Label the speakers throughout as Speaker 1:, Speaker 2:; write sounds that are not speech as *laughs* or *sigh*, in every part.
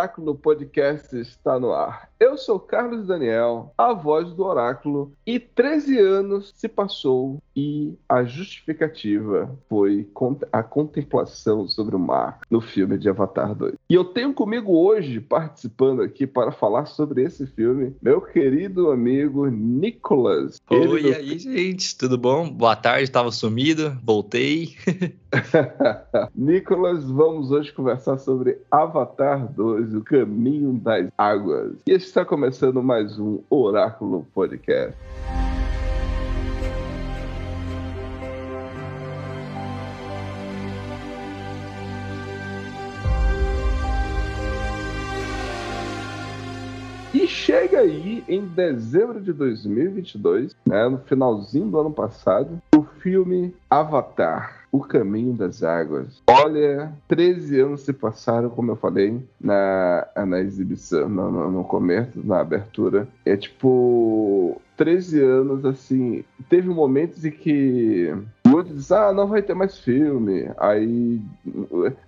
Speaker 1: Oráculo Podcast está no ar. Eu sou Carlos Daniel, a voz do Oráculo, e 13 anos se passou e a justificativa foi a contemplação sobre o mar no filme de Avatar 2. E eu tenho comigo hoje, participando aqui para falar sobre esse filme, meu querido amigo Nicolas.
Speaker 2: Oi,
Speaker 1: do-
Speaker 2: e aí, gente, tudo bom? Boa tarde, tava sumido, voltei. *laughs*
Speaker 1: Nicolas, vamos hoje conversar sobre Avatar 2, o caminho das águas. E está começando mais um Oráculo Podcast. Chega aí em dezembro de 2022, né, no finalzinho do ano passado, o filme Avatar, O Caminho das Águas. Olha, 13 anos se passaram, como eu falei, na, na exibição, no, no, no começo, na abertura. É tipo, 13 anos, assim, teve momentos em que muitos dizem, ah, não vai ter mais filme. Aí,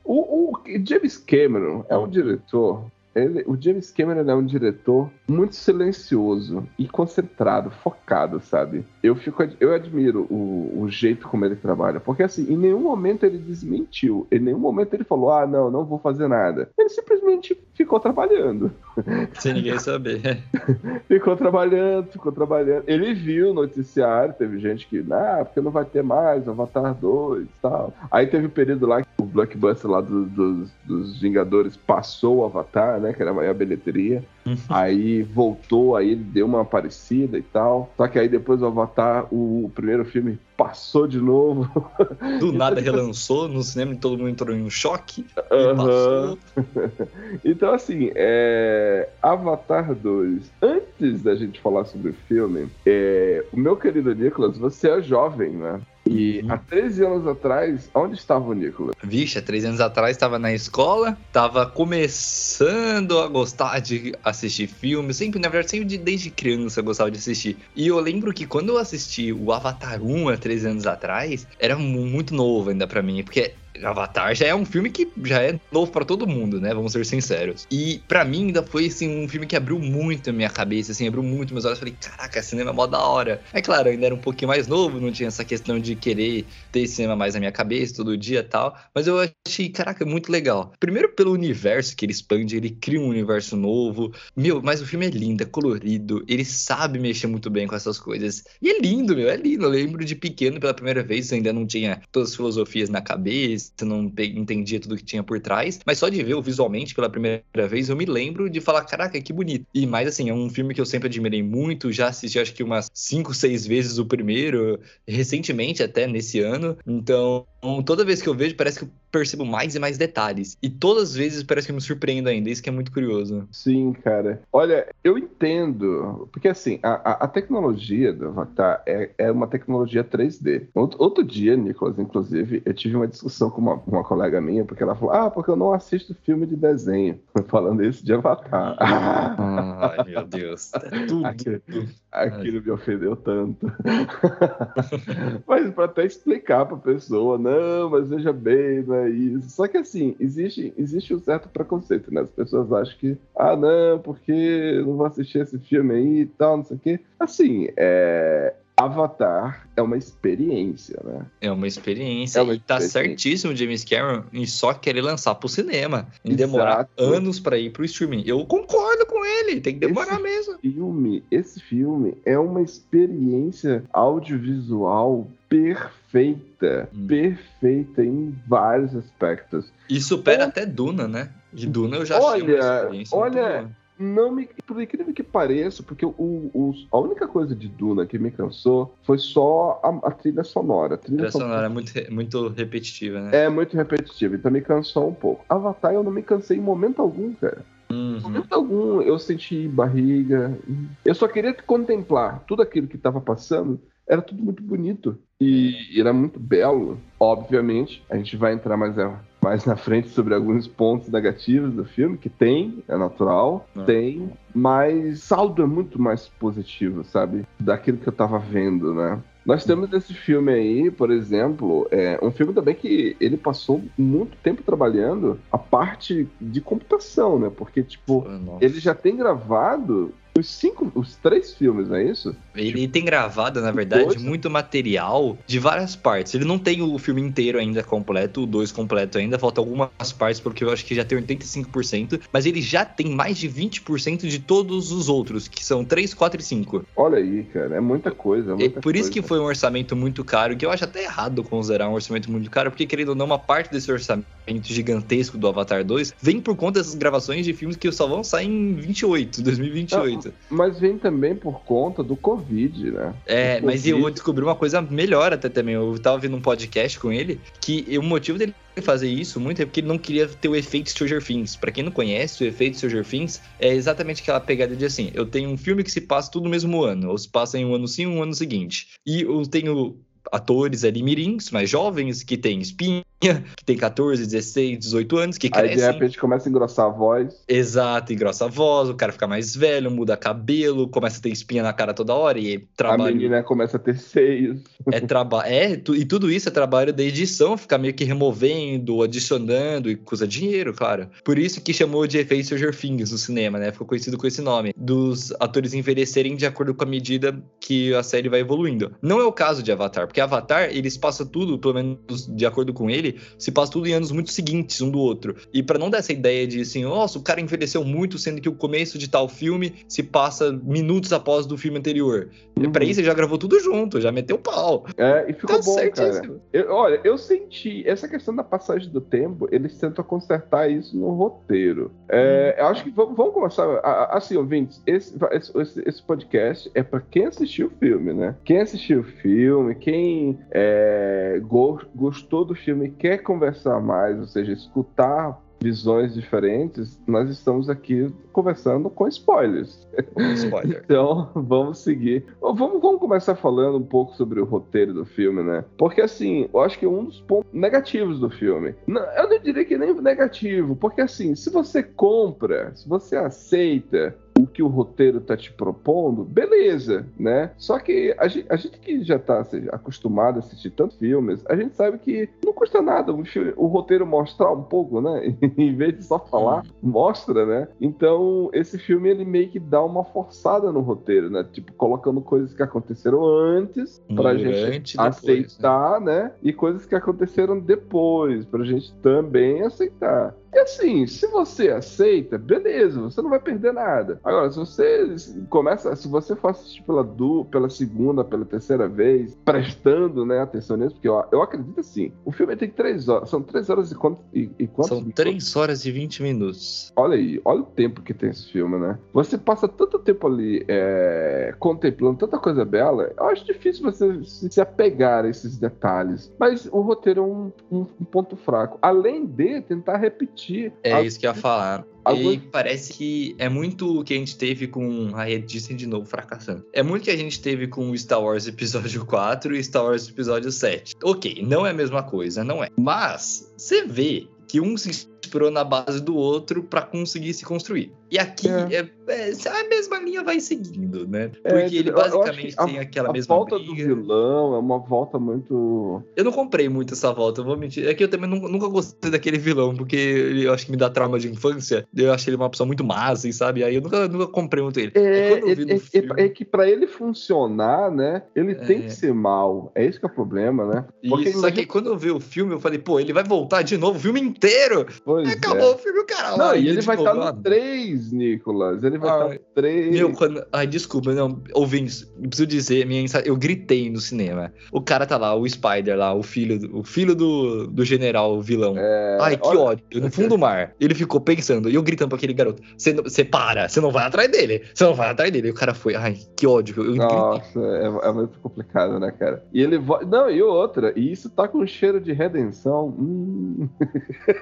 Speaker 1: o, o James Cameron é um diretor ele- o James Cameron é um diretor muito silencioso e concentrado, focado, sabe? Eu fico, eu admiro o, o jeito como ele trabalha, porque assim, em nenhum momento ele desmentiu, em nenhum momento ele falou, ah, não, não vou fazer nada. Ele simplesmente ficou trabalhando, *laughs*
Speaker 2: Sem ninguém saber. *laughs*
Speaker 1: ficou trabalhando, ficou trabalhando. Ele viu o noticiário, teve gente que, ah, porque não vai ter mais Avatar 2 e tal. Aí teve um período lá que o blockbuster lá do- dos, dos Vingadores passou o Avatar, né? Que era a maior bilheteria. Aí voltou, aí ele deu uma aparecida e tal. Só que aí depois o Avatar, o, primeiro filme, passou de novo. *laughs*
Speaker 2: Do nada *laughs* relançou no cinema e todo mundo entrou em um choque. Passou. *laughs*
Speaker 1: Então, assim, é... Avatar 2. Antes da gente falar sobre o filme, é... o meu querido Nicolas, você é jovem, né? E
Speaker 2: Uhum.
Speaker 1: há 13 anos atrás, onde estava o Nicolas?
Speaker 2: Vixe, há três anos atrás tava na escola, tava começando a gostar de assistir filmes. Sempre, na verdade, sempre de- desde criança eu gostava de assistir. E eu lembro que quando eu assisti o Avatar 1 há três anos atrás, era mu- muito novo ainda pra mim, porque Avatar já é um filme que já é novo pra todo mundo, né? Vamos ser sinceros. E pra mim ainda foi assim um filme que abriu muito a minha cabeça, assim, abriu muito meus olhos. Falei, caraca, cinema é mó da hora. É claro, ainda era um pouquinho mais novo, não tinha essa questão de querer ter cinema mais na minha cabeça todo dia e tal. Mas eu achei, caraca, muito legal. Primeiro pelo universo que ele expande, ele cria um universo novo. Meu, mas o filme é lindo, é colorido, ele sabe mexer muito bem com essas coisas. E é lindo, meu, é lindo. Eu lembro de pequeno pela primeira vez, ainda não tinha todas as filosofias na cabeça, não pe- entendia tudo que tinha por trás. Mas só de ver o visualmente pela primeira vez, eu me lembro de falar, caraca, que bonito. E mais assim, é um filme que eu sempre admirei muito, já assisti acho que umas 5, 6 vezes o primeiro, recentemente até nesse ano. Então, toda vez que eu vejo, parece que eu percebo mais e mais detalhes. E todas as vezes parece que eu me surpreendo ainda, isso que é muito curioso.
Speaker 1: Sim, cara. Olha, eu entendo, porque assim, a, a- tecnologia do Avatar é, é uma tecnologia 3D. Outro, outro dia, Nicolas, inclusive, eu tive uma discussão com uma, uma colega minha, porque ela falou, ah, porque eu não assisto filme de desenho. *laughs* Falando isso de Avatar.
Speaker 2: Ai, *laughs* meu Deus. É tudo.
Speaker 1: Aquilo, aquilo me ofendeu tanto. *laughs* mas para até explicar pra pessoa, não, mas veja bem, não é isso. Só que assim, existe, existe um certo preconceito, né? As pessoas acham que, ah, não, porque não vou assistir esse filme aí e tal, não sei o quê. Assim, é. Avatar é uma experiência, né?
Speaker 2: É uma experiência.
Speaker 1: É uma
Speaker 2: e tá
Speaker 1: experiência.
Speaker 2: certíssimo o James Cameron em só querer lançar pro cinema. Em demorar anos pra ir pro streaming. Eu concordo com ele, tem que demorar
Speaker 1: Esse-
Speaker 2: mesmo.
Speaker 1: Filme, esse filme é uma experiência audiovisual perfeita,
Speaker 2: Hum.
Speaker 1: perfeita em vários aspectos.
Speaker 2: E supera até Duna, né? De Duna eu já achei uma
Speaker 1: Olha,
Speaker 2: experiência
Speaker 1: olha. Não me, por incrível que pareça, porque o, o- a única coisa de Duna que me cansou foi só a, a trilha sonora. A
Speaker 2: A
Speaker 1: trilha
Speaker 2: trilha
Speaker 1: sonora
Speaker 2: é muito, muito repetitiva, né?
Speaker 1: é muito repetitiva, então me cansou um pouco. Avatar eu não me cansei em momento algum, cara. Em
Speaker 2: Uhum.
Speaker 1: momento algum eu senti barriga. Eu só queria contemplar tudo aquilo que estava passando. Era tudo muito bonito e era muito belo. Obviamente, a gente vai entrar mais, a- mais na frente sobre alguns pontos negativos do filme, que tem, é natural,
Speaker 2: Ah.
Speaker 1: tem, mas saldo é muito mais positivo, sabe? Daquilo que eu tava vendo, né? Nós temos esse filme aí, por exemplo, é um filme também que ele passou muito tempo trabalhando a parte de computação, né? Porque, tipo,
Speaker 2: Nossa.
Speaker 1: ele já tem gravado os cinco, os três filmes, não é isso?
Speaker 2: Ele tem gravado, na verdade,
Speaker 1: Dois.
Speaker 2: muito material de várias partes. Ele não tem o filme inteiro ainda completo, o 2 completo ainda, falta algumas partes, porque eu acho que já tem 85%, mas ele já tem mais de 20% de todos os outros, que são 3, 4 e 5.
Speaker 1: Olha aí, cara, é muita coisa. É
Speaker 2: É
Speaker 1: muita
Speaker 2: por isso que
Speaker 1: coisa.
Speaker 2: foi um orçamento muito caro, que eu acho até errado considerar um orçamento muito caro, porque querendo ou não, uma parte desse orçamento gigantesco do Avatar 2 vem por conta dessas gravações de filmes que só vão sair em 28, 2028.
Speaker 1: Mas vem também por conta do Covid, né?
Speaker 2: É,
Speaker 1: O
Speaker 2: mas eu
Speaker 1: Covid-
Speaker 2: descobri uma coisa melhor até também. Eu tava vendo um podcast com ele que o motivo dele fazer isso muito é porque ele não queria ter o efeito Stranger Things. Pra quem não conhece, o efeito Stranger Things é exatamente aquela pegada de assim: eu tenho um filme que se passa tudo no mesmo ano, ou se passa em um ano sim, um ano seguinte. E eu tenho atores ali mirins, mais jovens, que tem espinha, que tem 14, 16, 18 anos, que
Speaker 1: Aí de
Speaker 2: crescem.
Speaker 1: repente começa a engrossar a voz.
Speaker 2: Exato, engrossa a voz, o cara fica mais velho, muda cabelo, começa a ter espinha na cara toda hora e
Speaker 1: A
Speaker 2: trabalha.
Speaker 1: menina começa a ter seios.
Speaker 2: É *laughs* trabalho. É, tu- e tudo isso é trabalho da edição, ficar meio que removendo, adicionando e custa dinheiro, claro. Por isso que chamou de efeito Stranger Things no cinema, né? Ficou conhecido com esse nome. Dos atores envelhecerem de acordo com a medida que a série vai evoluindo. Não é o caso de Avatar, porque Avatar, eles passam tudo, pelo menos de acordo com ele, se passa tudo em anos muito seguintes um do outro. E pra não dar essa ideia de assim, nossa, o cara envelheceu muito, sendo que o começo de tal filme se passa minutos após do filme anterior. E pra
Speaker 1: Uhum.
Speaker 2: isso ele já gravou tudo junto, já meteu pau.
Speaker 1: É, e ficou
Speaker 2: Tá
Speaker 1: bom, cara.
Speaker 2: certíssimo.
Speaker 1: Eu- olha, eu senti essa questão da passagem do tempo, eles tentam consertar isso no roteiro. É, eu acho que vamos, vamos começar. a- Assim, ouvintes, esse, esse, esse- esse podcast é pra quem assistiu o filme, né? Quem assistiu o filme, quem é, go- gostou do filme e quer conversar mais, ou seja, escutar visões diferentes, nós estamos aqui conversando com spoilers.
Speaker 2: Spoiler. *laughs*
Speaker 1: Então, vamos seguir. Vamos, vamos começar falando um pouco sobre o roteiro do filme, né? Porque, assim, eu acho que um dos pontos negativos do filme. Não, eu não diria que nem negativo, porque, assim, se você compra, se você aceita o que o roteiro tá te propondo, beleza, né? Só que a gente, a gente que já tá assim, acostumado a assistir tantos filmes, a gente sabe que não custa nada o, filme- o roteiro mostrar um pouco, né? *laughs* em vez de só falar, mostra, né? Então, esse filme ele meio que dá uma forçada no roteiro, né? Tipo, colocando coisas que aconteceram antes pra gente
Speaker 2: Durante e depois,
Speaker 1: aceitar, né? E coisas que aconteceram depois, pra gente também aceitar. E assim, se você aceita, beleza, você não vai perder nada. Agora, se você começa, se você for assistir pela du, pela segunda, pela terceira vez, prestando, né, atenção nisso, porque eu, eu acredito assim, o filme tem três horas, são três horas e quantos, e, e quantos
Speaker 2: São? 3 horas e 20 minutos.
Speaker 1: Olha aí, olha o tempo que tem esse filme, né? Você passa tanto tempo ali é, contemplando tanta coisa bela, eu acho difícil você se, se apegar a esses detalhes. Mas o roteiro é um, um- um ponto fraco. Além de tentar repetir.
Speaker 2: É
Speaker 1: a-
Speaker 2: isso que eu ia falar. E parece que é muito o que a gente teve com. Ai, disse de novo, fracassando. É muito o que a gente teve com Star Wars Episódio *laughs* 4 e Star Wars Episódio 7. Ok, não é a mesma coisa, não é. Mas, você vê que um se esperou na base do outro pra conseguir se construir. E aqui
Speaker 1: É.
Speaker 2: é. é- a mesma linha vai seguindo, né?
Speaker 1: É,
Speaker 2: Porque ele basicamente
Speaker 1: que a-
Speaker 2: tem aquela
Speaker 1: a
Speaker 2: mesma
Speaker 1: volta
Speaker 2: briga.
Speaker 1: do vilão é uma volta muito.
Speaker 2: Eu não comprei muito essa volta, eu vou mentir. É que eu também nunca, gostei daquele vilão, porque ele, eu acho que me dá trauma de infância. Eu achei ele uma pessoa muito má, assim, sabe? Aí eu nunca, nunca comprei muito ele.
Speaker 1: É, é- é- é que pra ele funcionar, né? Ele tem
Speaker 2: É.
Speaker 1: que ser mal. É esse que é o problema, né? Porque
Speaker 2: Isso, só que quando eu vi o filme, eu falei, pô, ele vai voltar de novo o filme inteiro.
Speaker 1: Pois é.
Speaker 2: acabou o filme, o cara
Speaker 1: Não, e ele
Speaker 2: de
Speaker 1: vai estar
Speaker 2: Ah,
Speaker 1: no 3, Nicolas. Ele vai
Speaker 2: Ah,
Speaker 1: estar no 3.
Speaker 2: Meu, quando. Ai, desculpa, não. Ouvintes, preciso dizer, minha eu gritei no cinema. O cara tá lá, o Spider lá, o filho, do- o filho do, do general, o vilão. Ai, que
Speaker 1: olha-
Speaker 2: ódio. No fundo do mar. Ele ficou pensando, e eu gritando pra aquele garoto: Você para, você não vai atrás dele. Você não vai atrás dele. E o cara foi, ai, que ódio. Eu.
Speaker 1: Nossa, é, é muito complicado, né, cara? E ele vo... Não, e outra, e isso tá com cheiro de redenção. Hum,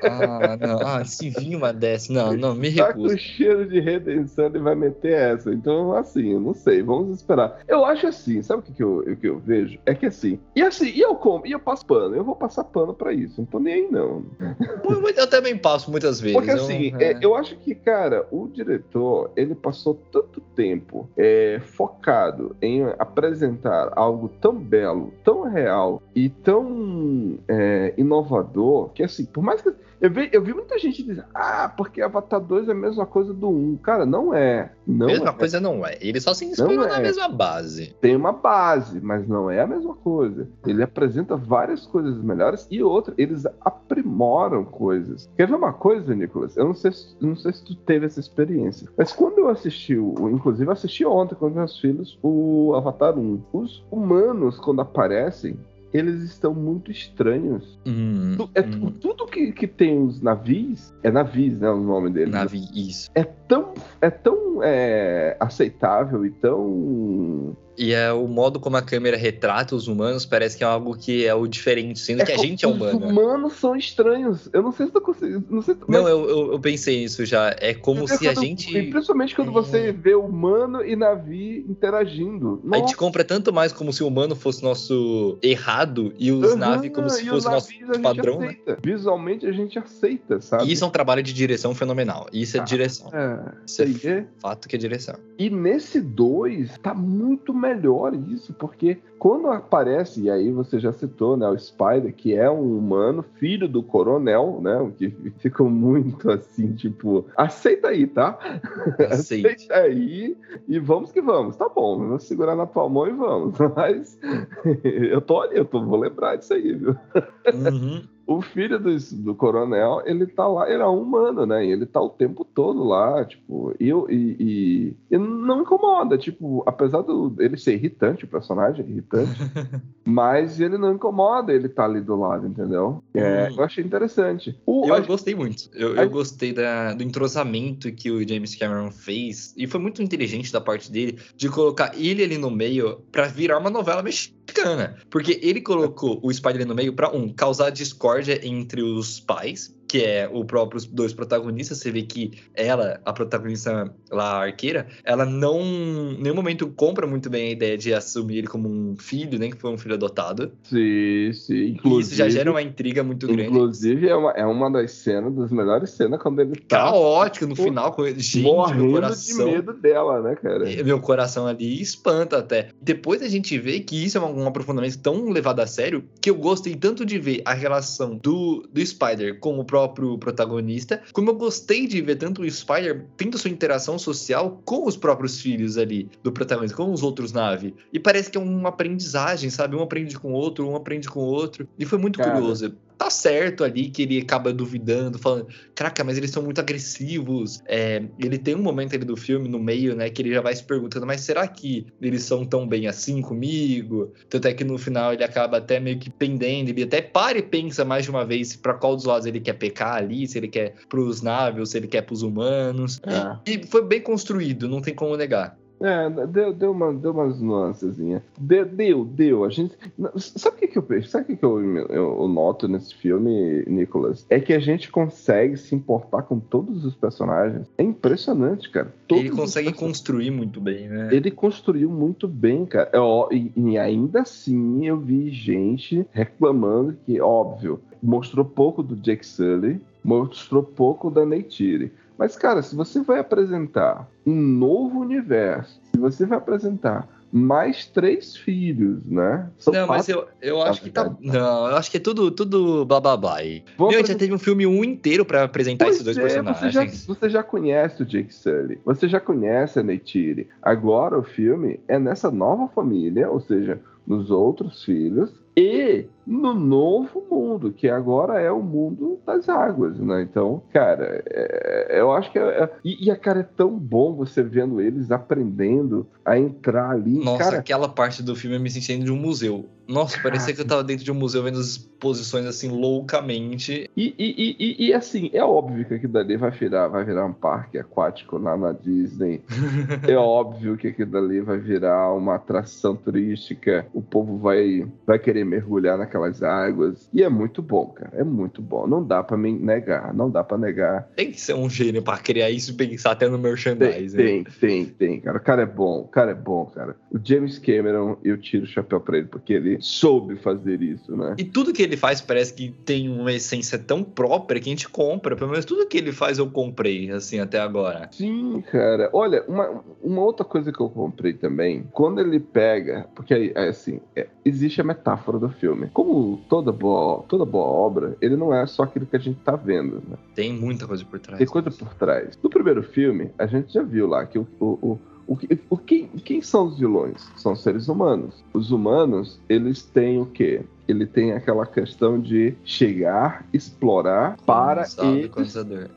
Speaker 2: Ah, não. Ah, se vir uma dessa. Não, não, me
Speaker 1: tá com
Speaker 2: recuso.
Speaker 1: cheiro de redenção, ele vai meter essa. Então, assim, eu não sei, vamos esperar. Eu acho assim, sabe o que, que, eu, o que eu vejo? É que assim, e assim, e eu como, e eu passo pano, eu vou passar pano pra isso, não tô nem aí, não.
Speaker 2: Eu também passo muitas vezes.
Speaker 1: Porque
Speaker 2: eu-
Speaker 1: assim,
Speaker 2: é.
Speaker 1: é, eu acho que, cara, o diretor, ele passou tanto tempo é, focado em apresentar algo tão belo, tão real e tão é, inovador, que assim, por mais que. Eu vi, eu vi muita gente dizer, ah, porque Avatar 2 é a mesma coisa do 1. Cara, não é. Não
Speaker 2: mesma
Speaker 1: é.
Speaker 2: coisa não é. Ele só se inspirou
Speaker 1: Não
Speaker 2: na
Speaker 1: é.
Speaker 2: mesma base.
Speaker 1: Tem uma base, mas não é a mesma coisa. Ele apresenta várias coisas melhores e outra, eles aprimoram coisas. Quer ver uma coisa, Nicolas? Eu não sei, se- não sei se tu teve essa experiência, mas quando eu assisti, inclusive eu assisti ontem com os meus filhos o Avatar 1, os humanos, quando aparecem, eles estão muito estranhos.
Speaker 2: Hum,
Speaker 1: Tu- é-
Speaker 2: hum.
Speaker 1: Tudo que, que tem os navios, é navios, né? O nome deles.
Speaker 2: Navi, isso.
Speaker 1: É tão, é tão é, aceitável e tão
Speaker 2: E é o modo como a câmera retrata os humanos parece que é algo que é o diferente, sendo que a gente é humano.
Speaker 1: Os humanos são estranhos. Eu não sei se tu consegue. Não sei,
Speaker 2: Não,
Speaker 1: mas-
Speaker 2: eu, eu, eu pensei nisso já. É como se a gente.
Speaker 1: e Principalmente quando
Speaker 2: É.
Speaker 1: você vê humano e navio interagindo.
Speaker 2: A gente
Speaker 1: Nossa,
Speaker 2: compra tanto mais como se o humano fosse nosso errado e os
Speaker 1: aham,
Speaker 2: naves como se fosse
Speaker 1: os
Speaker 2: nosso
Speaker 1: navios
Speaker 2: padrão, né?
Speaker 1: Visualmente a gente aceita, sabe?
Speaker 2: E isso é um trabalho de direção fenomenal. Isso é
Speaker 1: Ah.
Speaker 2: direção.
Speaker 1: É, Aí é-
Speaker 2: fato que é direção.
Speaker 1: E nesse 2 tá muito melhor isso, porque quando aparece, e aí você já citou, né, o Spider, que é um humano, filho do coronel, né, o que *laughs* ficou muito assim, tipo, aceita aí, tá? *laughs*
Speaker 2: Aceite.
Speaker 1: Aceita aí e vamos que vamos. Tá bom, vamos segurar na palmão e vamos. *laughs* Mas eu tô ali, eu tô, vou lembrar disso aí, viu?
Speaker 2: Uhum.
Speaker 1: O filho do, do coronel, ele tá lá, ele é um humano, né? E ele tá o tempo todo lá, tipo, e, e, e, e não incomoda, tipo, apesar do ele ser irritante, o personagem é irritante, *laughs* mas ele não incomoda ele tá ali do lado, entendeu? É,
Speaker 2: Hum.
Speaker 1: Eu achei interessante. O,
Speaker 2: Eu
Speaker 1: a-
Speaker 2: gostei muito. Eu,
Speaker 1: a-
Speaker 2: eu gostei da- do entrosamento que o James Cameron fez. E foi muito inteligente da parte dele de colocar ele ali no meio pra virar uma novela mexicana. Porque ele colocou o Spider no meio pra, um, causar discórdia entre os pais, que é o próprio os dois protagonistas. Você vê que ela, a protagonista lá, a arqueira, ela não, em nenhum momento compra muito bem a ideia de assumir ele como um filho, nem que foi um filho adotado.
Speaker 1: Sim, sim. Inclusive,
Speaker 2: isso já gera uma intriga muito grande.
Speaker 1: Inclusive, é uma, é uma das cenas, das melhores cenas, quando ele tá
Speaker 2: caótica no final com ele. Gente,
Speaker 1: morrendo de
Speaker 2: coração.
Speaker 1: medo dela, né, cara?
Speaker 2: Meu coração ali espanta até. Depois a gente vê que isso é um, um aprofundamento tão levado a sério que eu gostei tanto de ver a relação do, do Spider com o próprio protagonista, como eu gostei de ver tanto o Spider tendo sua interação social com os próprios filhos ali do protagonista, com os outros naves. E parece que é uma aprendizagem, sabe? Um aprende com o outro, um aprende com o outro. E foi muito
Speaker 1: Cara.
Speaker 2: curioso. Tá certo ali que ele acaba duvidando, falando, caraca, mas eles são muito agressivos. É, ele tem um momento ali do filme, no meio, né, que ele já vai se perguntando, mas será que eles são tão bem assim comigo? Tanto é que no final ele acaba até meio que pendendo, ele até para e pensa mais de uma vez pra qual dos lados ele quer pecar ali, se ele quer pros naves, se ele quer pros humanos.
Speaker 1: É.
Speaker 2: E foi bem construído, não tem como negar.
Speaker 1: É, deu, deu, uma, deu umas nuancezinhas. Deu, deu, deu. A gente. Sabe o que, que eu penso? Sabe o que, que eu, eu, eu noto nesse filme, Nicolas? É que a gente consegue se importar com todos os personagens. É impressionante, cara. Todos
Speaker 2: ele consegue construir muito bem, né?
Speaker 1: Ele construiu muito bem, cara. É, ó, e, e ainda assim eu vi gente reclamando que, óbvio, mostrou pouco do Jake Sully. mostrou pouco da Neytiri. Mas, cara, se você vai apresentar um novo universo, se você vai apresentar mais três filhos, né? São
Speaker 2: Não, mas eu, eu acho que tá. Não, eu acho que é tudo, tudo blá. aí. Meu, já
Speaker 1: apresentar-
Speaker 2: teve um filme um inteiro pra apresentar
Speaker 1: Pois
Speaker 2: esses dois
Speaker 1: é,
Speaker 2: personagens.
Speaker 1: Você já, você já conhece o Jake Sully, você já conhece a Neytiri. Agora o filme é nessa nova família, ou seja, nos outros filhos e no novo mundo, que agora é o mundo das águas, né? Então, cara, é- eu acho que é, é- e, e a cara é tão bom você vendo eles aprendendo a entrar ali,
Speaker 2: Nossa,
Speaker 1: cara.
Speaker 2: aquela parte do filme eu me senti dentro de um museu. Nossa, parecia que eu tava dentro de um museu vendo as exposições assim loucamente.
Speaker 1: E, e, e, e- assim, é óbvio que aquilo dali vai virar, vai virar um parque aquático lá na Disney. *laughs* é óbvio que aquilo dali vai virar uma atração turística. O povo vai, vai querer mergulhar naquelas águas. E é muito bom, cara. É muito bom. Não dá pra me negar. Não dá pra negar.
Speaker 2: Tem que ser um gênio pra criar isso e pensar até no
Speaker 1: Tem,
Speaker 2: merchandising.
Speaker 1: tem, tem, tem, cara. O cara é bom, o cara é bom, cara. O James Cameron, eu tiro o chapéu pra ele, porque ele soube fazer isso, né?
Speaker 2: E tudo que ele faz parece que tem uma essência tão própria que a gente compra. Pelo menos tudo que ele faz eu comprei, assim, até agora.
Speaker 1: Sim, cara. Olha, uma, uma outra coisa que eu comprei também, quando ele pega, porque aí, é assim, é, existe a metáfora do filme. Como toda boa, toda boa obra, ele não é só aquilo que a gente tá vendo, né?
Speaker 2: Tem muita coisa por trás.
Speaker 1: Tem coisa por trás. No primeiro filme, a gente já viu lá que o, o, o, o, que- o quem, quem são os vilões? São seres humanos. Os humanos, eles têm o quê? Ele tem aquela questão de chegar, explorar para eles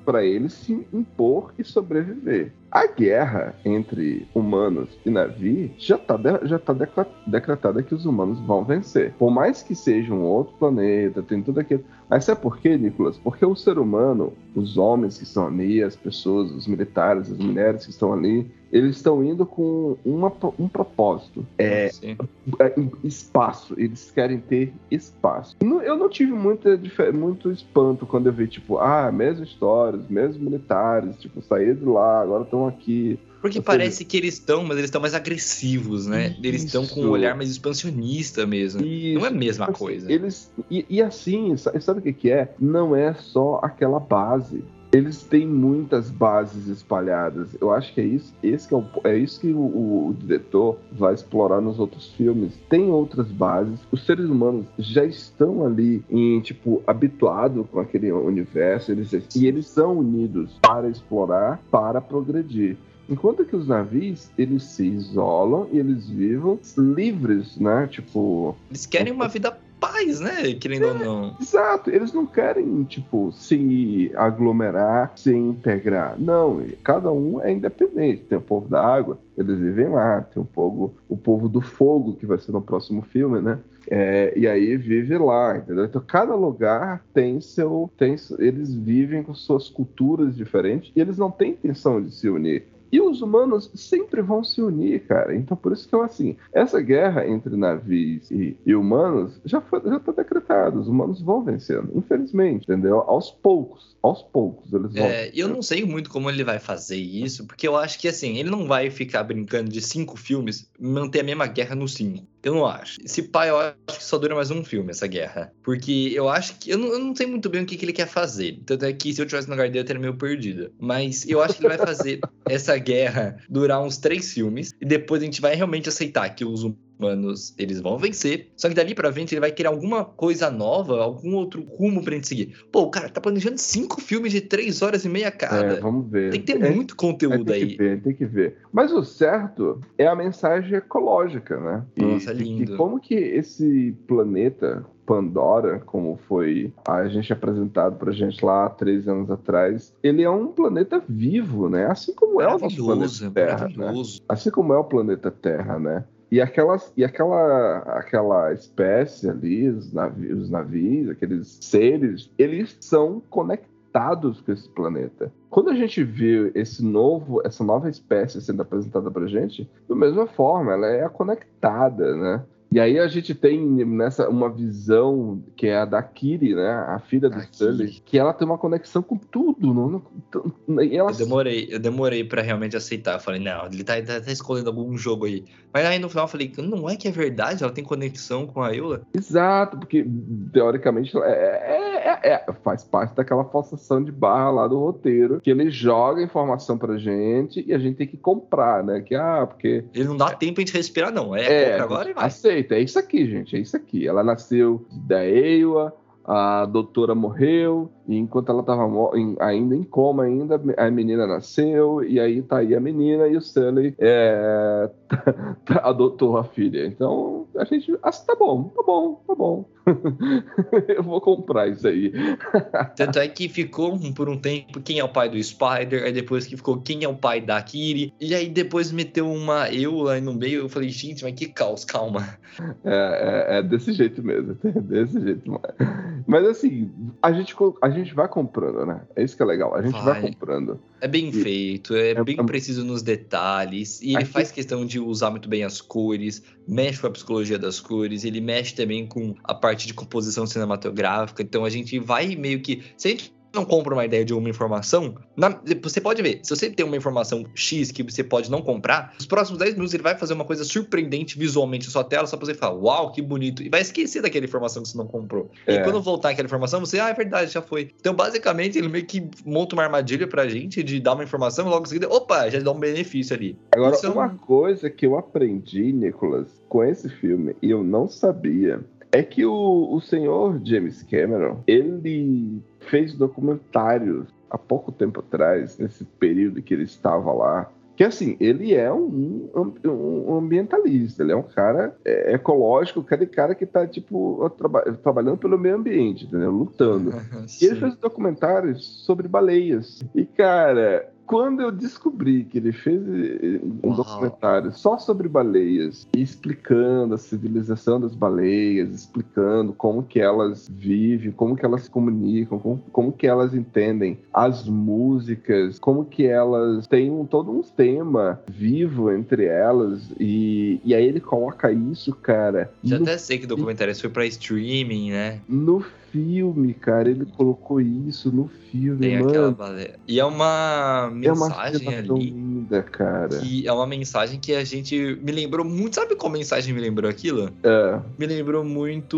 Speaker 1: para eles se impor e sobreviver. A guerra entre humanos e Navi já está já tá decla- decretada que os humanos vão vencer. Por mais que seja um outro planeta, tem tudo aquilo. Mas sabe por quê, Nicolas? Porque o ser humano, os homens que estão ali, as pessoas, os militares, as mulheres que estão ali, eles estão indo com uma, um propósito. É,
Speaker 2: Sim.
Speaker 1: é, espaço, eles querem ter espaço. Eu não tive muita, muito espanto quando eu vi, tipo, ah, mesma história, os mesmos militares, tipo, saíram de lá, agora estão aqui.
Speaker 2: Porque
Speaker 1: Ou
Speaker 2: parece que eles estão, mas eles estão mais agressivos, né? Eles estão com um
Speaker 1: Isso.
Speaker 2: olhar mais expansionista mesmo.
Speaker 1: Isso,
Speaker 2: Não é a mesma
Speaker 1: assim,
Speaker 2: coisa.
Speaker 1: Eles, e, e assim, sa- sabe o que, que é? Não é só aquela base. Eles têm muitas bases espalhadas. Eu acho que é isso, esse que é, o, é isso que o, o diretor vai explorar nos outros filmes. Tem outras bases. Os seres humanos já estão ali em tipo habituado com aquele universo. Eles, e eles são unidos para explorar, para progredir. Enquanto que os navios, eles se isolam e eles vivem livres, né? Tipo,
Speaker 2: Eles querem uma vida paz, né? Querendo ou não.
Speaker 1: Exato, eles não querem, tipo, se aglomerar, se integrar. Não, cada um é independente. Tem o povo da água, eles vivem lá. Tem o povo, o povo do fogo, que vai ser no próximo filme, né? É, e aí vive lá, entendeu? Então cada lugar tem seu. Tem, eles vivem com suas culturas diferentes e eles não têm intenção de se unir. E os humanos sempre vão se unir, cara. Então, por isso que eu, assim, essa guerra entre navios e, e humanos já, foi, já tá decretada. Os humanos vão vencendo, infelizmente, entendeu? Aos poucos, aos poucos eles vão.
Speaker 2: É, eu não sei muito como ele vai fazer isso, porque eu acho que assim, ele não vai ficar brincando de cinco filmes manter a mesma guerra nos cinco. Eu não acho. Esse pai, eu acho que só dura mais um filme, essa guerra. Porque eu acho que. Eu não, eu não sei muito bem o que, que ele quer fazer. Tanto é que se eu tivesse no lugar dele, eu teria meio perdido. Mas eu acho que ele vai fazer *laughs* essa guerra durar uns três filmes. E depois a gente vai realmente aceitar que os humanos eles vão vencer. Só que dali pra frente ele vai querer alguma coisa nova, algum outro rumo pra gente seguir. Pô, o cara tá planejando cinco filmes de três horas e meia cada.
Speaker 1: É, vamos ver.
Speaker 2: Tem que ter
Speaker 1: É,
Speaker 2: muito
Speaker 1: é,
Speaker 2: conteúdo
Speaker 1: tem
Speaker 2: aí.
Speaker 1: que ver, tem que ver. Mas o certo é a mensagem ecológica, né? E-
Speaker 2: Nossa, é
Speaker 1: e-
Speaker 2: lindo.
Speaker 1: E como que esse planeta Pandora, como foi a gente apresentado pra gente lá três anos atrás, ele é um planeta vivo, né? Assim como é o nosso
Speaker 2: Maravilhoso,
Speaker 1: planeta Terra, né?
Speaker 2: maravilhoso.
Speaker 1: Assim como é o planeta Terra, né? E, aquelas, e aquela, aquela espécie ali, os navios, os navios, aqueles seres, eles são conectados com esse planeta. Quando a gente vê esse novo, essa nova espécie sendo apresentada pra gente, da mesma forma, ela é conectada, né? E aí a gente tem nessa uma visão que é a da Kiri, né? A filha do
Speaker 2: Kiri.
Speaker 1: que ela tem uma conexão com tudo. Não, não, ela
Speaker 2: Eu demorei, eu demorei pra realmente aceitar. Eu falei, não, ele tá, tá, tá escolhendo algum jogo aí. Mas aí no final eu falei, não é que é verdade, ela tem conexão com a Eula.
Speaker 1: Exato, porque teoricamente é, é, é, é, faz parte daquela forçação de barra lá do roteiro, que ele joga informação pra gente e a gente tem que comprar, né? Que, ah, porque
Speaker 2: Ele não dá tempo pra gente respirar, não. É,
Speaker 1: é,
Speaker 2: compra agora e vai.
Speaker 1: aceita. É isso aqui, gente. É isso aqui. Ela nasceu da EIWA, a doutora morreu, e enquanto ela estava ainda em coma, ainda, a menina nasceu, e aí tá aí a menina e o Sully é, *laughs* adotou a filha. Então a gente. Ah, tá bom, tá bom, tá bom. *laughs* Eu vou comprar isso aí. *laughs*
Speaker 2: Tanto é que ficou por um tempo quem é o pai do Spider, aí depois que ficou quem é o pai da Kiri, e aí depois meteu uma eu lá no meio, eu falei, gente, mas que caos, calma.
Speaker 1: É, é- é desse jeito mesmo, é desse jeito. Mas, mas assim, a gente, a gente vai comprando, né? É isso que é legal. A gente vai,
Speaker 2: Vai.
Speaker 1: comprando.
Speaker 2: É bem
Speaker 1: E-
Speaker 2: feito, é,
Speaker 1: é-
Speaker 2: bem
Speaker 1: é-
Speaker 2: preciso nos detalhes, e ele
Speaker 1: Aqui-
Speaker 2: faz questão de usar muito bem as cores, mexe com a psicologia das cores, ele mexe também com a parte de composição cinematográfica, então a gente vai meio que. Se a gente não compra uma ideia de uma informação, na- você pode ver, se você tem uma informação X que você pode não comprar, nos próximos 10 minutos ele vai fazer uma coisa surpreendente visualmente na sua tela, só pra você falar, uau, que bonito, e vai esquecer daquela informação que você não comprou. E
Speaker 1: É.
Speaker 2: quando voltar aquela informação, você, ah, é verdade, já foi. Então, basicamente, ele meio que monta uma armadilha pra gente de dar uma informação e logo em seguida, opa, já dá um benefício ali.
Speaker 1: Agora,
Speaker 2: Isso é um-
Speaker 1: uma coisa que eu aprendi, Nicolas, com esse filme, e eu não sabia, é que o, o senhor James Cameron, ele fez documentários há pouco tempo atrás, nesse período que ele estava lá. Que assim, ele é um, um- um ambientalista, ele é um cara é, ecológico, aquele cara que tá, tipo, traba- trabalhando pelo meio ambiente, entendeu? Lutando. *laughs* E ele fez documentários sobre baleias. E, cara, quando eu descobri que ele fez eh, um
Speaker 2: Uau.
Speaker 1: documentário só sobre baleias, explicando a civilização das baleias, explicando como que elas vivem, como que elas se comunicam, como, como que elas entendem as músicas, como que elas têm um, todo um tema vivo entre elas, e, e aí ele coloca isso, cara,
Speaker 2: Já até sei que o documentário esse foi pra streaming, né?
Speaker 1: no filme, cara, ele colocou isso no filme,
Speaker 2: Tem
Speaker 1: mano.
Speaker 2: aquela baleia. E é uma
Speaker 1: é uma
Speaker 2: mensagem
Speaker 1: cena tão
Speaker 2: ali.
Speaker 1: linda, cara.
Speaker 2: Que é uma mensagem que a gente me lembrou muito. Sabe qual mensagem me lembrou aquilo?
Speaker 1: É,
Speaker 2: Me lembrou muito.